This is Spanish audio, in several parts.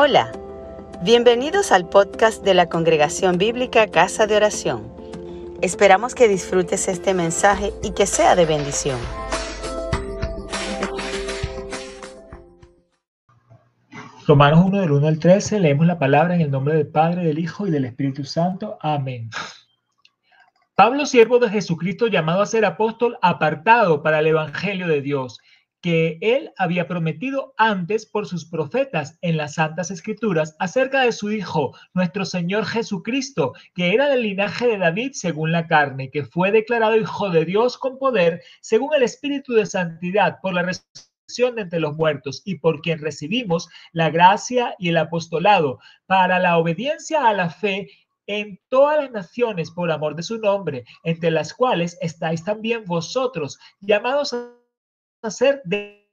Hola, bienvenidos al podcast de la Congregación Bíblica Casa de Oración. Esperamos que disfrutes este mensaje y que sea de bendición. Romanos 1 del 1 al 13, leemos la palabra en el nombre del Padre, del Hijo y del Espíritu Santo. Amén. Pablo, siervo de Jesucristo, llamado a ser apóstol, apartado para el Evangelio de Dios que él había prometido antes por sus profetas en las Santas Escrituras acerca de su Hijo, nuestro Señor Jesucristo, que era del linaje de David según la carne, que fue declarado Hijo de Dios con poder según el Espíritu de Santidad por la resurrección de entre los muertos y por quien recibimos la gracia y el apostolado para la obediencia a la fe en todas las naciones por amor de su nombre, entre las cuales estáis también vosotros, llamados a hacer de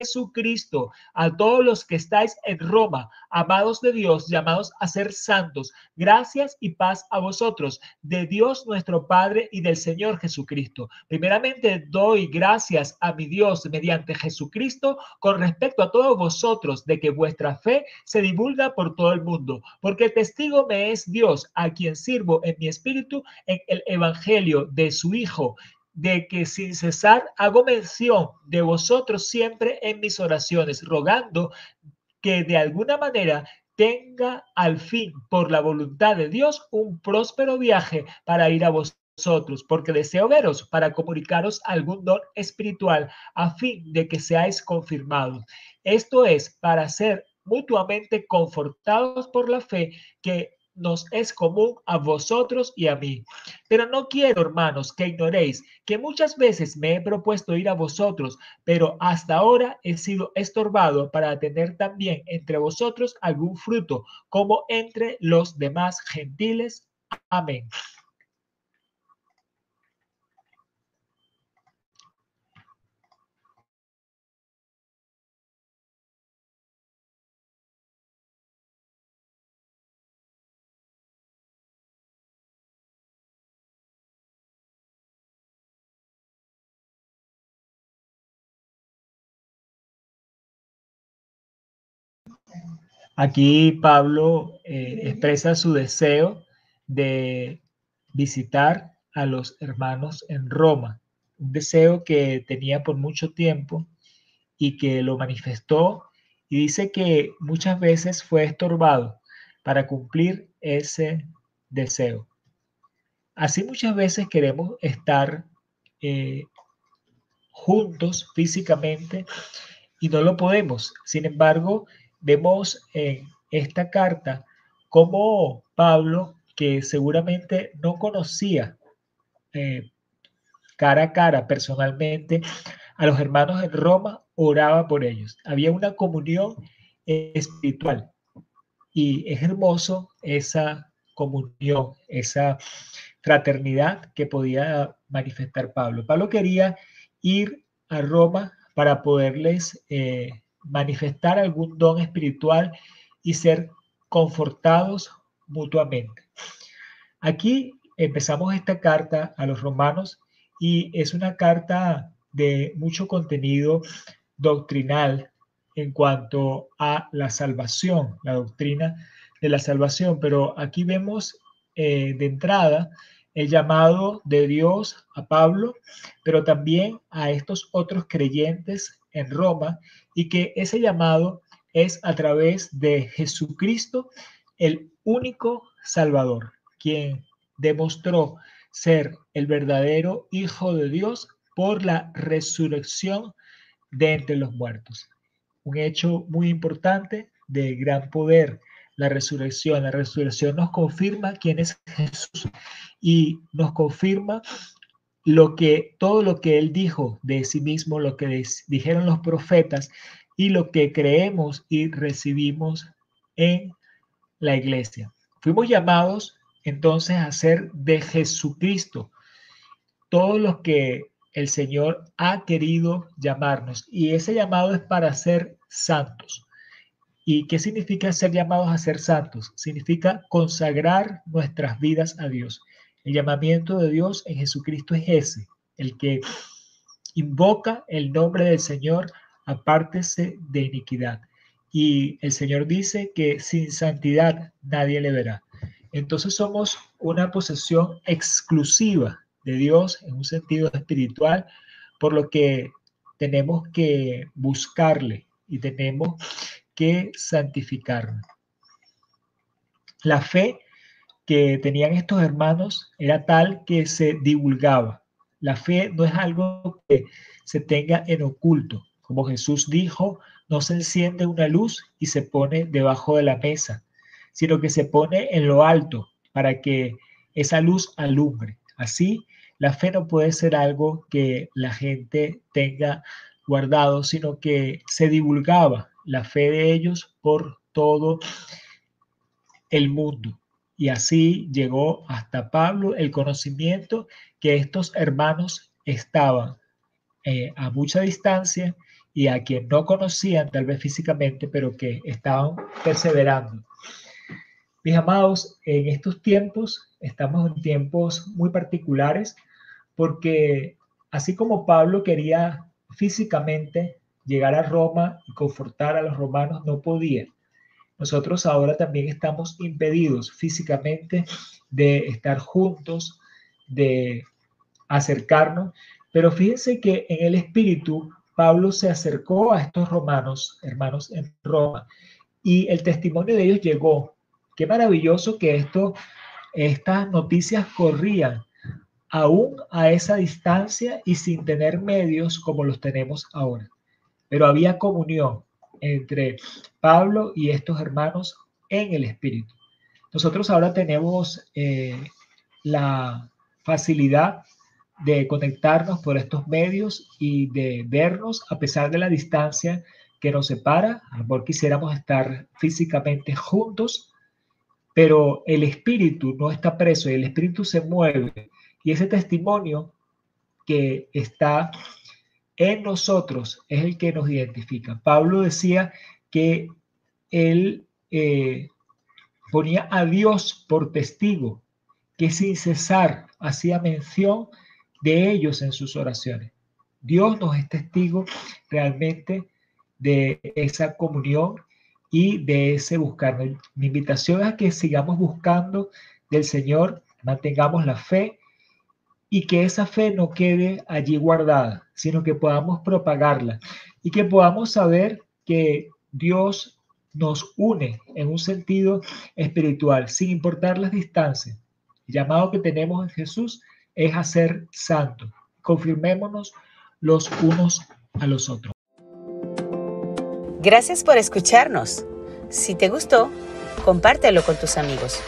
Jesucristo a todos los que estáis en Roma, amados de Dios, llamados a ser santos. Gracias y paz a vosotros, de Dios nuestro Padre y del Señor Jesucristo. Primeramente doy gracias a mi Dios mediante Jesucristo con respecto a todos vosotros de que vuestra fe se divulga por todo el mundo, porque testigo me es Dios a quien sirvo en mi espíritu en el Evangelio de su Hijo de que sin cesar hago mención de vosotros siempre en mis oraciones, rogando que de alguna manera tenga al fin, por la voluntad de Dios, un próspero viaje para ir a vosotros, porque deseo veros para comunicaros algún don espiritual a fin de que seáis confirmados. Esto es para ser mutuamente confortados por la fe que nos es común a vosotros y a mí. Pero no quiero, hermanos, que ignoréis que muchas veces me he propuesto ir a vosotros, pero hasta ahora he sido estorbado para tener también entre vosotros algún fruto, como entre los demás gentiles. Amén. Aquí Pablo eh, expresa su deseo de visitar a los hermanos en Roma, un deseo que tenía por mucho tiempo y que lo manifestó y dice que muchas veces fue estorbado para cumplir ese deseo. Así muchas veces queremos estar eh, juntos físicamente y no lo podemos. Sin embargo, Vemos en esta carta cómo Pablo, que seguramente no conocía eh, cara a cara personalmente a los hermanos en Roma, oraba por ellos. Había una comunión espiritual y es hermoso esa comunión, esa fraternidad que podía manifestar Pablo. Pablo quería ir a Roma para poderles eh, manifestar algún don espiritual y ser confortados mutuamente. Aquí empezamos esta carta a los romanos y es una carta de mucho contenido doctrinal en cuanto a la salvación, la doctrina de la salvación, pero aquí vemos eh, de entrada el llamado de Dios a Pablo, pero también a estos otros creyentes en Roma y que ese llamado es a través de Jesucristo, el único Salvador, quien demostró ser el verdadero Hijo de Dios por la resurrección de entre los muertos. Un hecho muy importante de gran poder, la resurrección. La resurrección nos confirma quién es Jesús y nos confirma lo que todo lo que él dijo de sí mismo, lo que dijeron los profetas y lo que creemos y recibimos en la iglesia. Fuimos llamados entonces a ser de Jesucristo, todo lo que el Señor ha querido llamarnos y ese llamado es para ser santos. ¿Y qué significa ser llamados a ser santos? Significa consagrar nuestras vidas a Dios. El llamamiento de Dios en Jesucristo es ese, el que invoca el nombre del Señor, apártese de iniquidad. y el Señor dice que sin santidad nadie le verá. Entonces somos una posesión exclusiva de Dios en un sentido espiritual, por lo que tenemos que buscarle y tenemos que santificarnos. La fe que tenían estos hermanos era tal que se divulgaba. La fe no es algo que se tenga en oculto. Como Jesús dijo, no se enciende una luz y se pone debajo de la mesa, sino que se pone en lo alto para que esa luz alumbre. Así, la fe no puede ser algo que la gente tenga guardado, sino que se divulgaba la fe de ellos por todo el mundo. Y así llegó hasta Pablo el conocimiento que estos hermanos estaban eh, a mucha distancia y a quien no conocían tal vez físicamente, pero que estaban perseverando. Mis amados, en estos tiempos estamos en tiempos muy particulares porque así como Pablo quería físicamente llegar a Roma y confortar a los romanos, no podía. Nosotros ahora también estamos impedidos físicamente de estar juntos, de acercarnos, pero fíjense que en el espíritu Pablo se acercó a estos romanos, hermanos en Roma, y el testimonio de ellos llegó. Qué maravilloso que esto, estas noticias corrían aún a esa distancia y sin tener medios como los tenemos ahora. Pero había comunión entre Pablo y estos hermanos en el Espíritu. Nosotros ahora tenemos eh, la facilidad de conectarnos por estos medios y de vernos a pesar de la distancia que nos separa. A lo quisiéramos estar físicamente juntos, pero el espíritu no está preso el espíritu se mueve y ese testimonio que está en nosotros es el que nos identifica. Pablo decía que él eh, ponía a Dios por testigo, que sin cesar hacía mención de ellos en sus oraciones. Dios nos es testigo realmente de esa comunión y de ese buscar. Mi invitación es a que sigamos buscando del Señor, mantengamos la fe y que esa fe no quede allí guardada, sino que podamos propagarla y que podamos saber que Dios nos une en un sentido espiritual, sin importar las distancias. El llamado que tenemos en Jesús es a ser santo. Confirmémonos los unos a los otros. Gracias por escucharnos. Si te gustó, compártelo con tus amigos.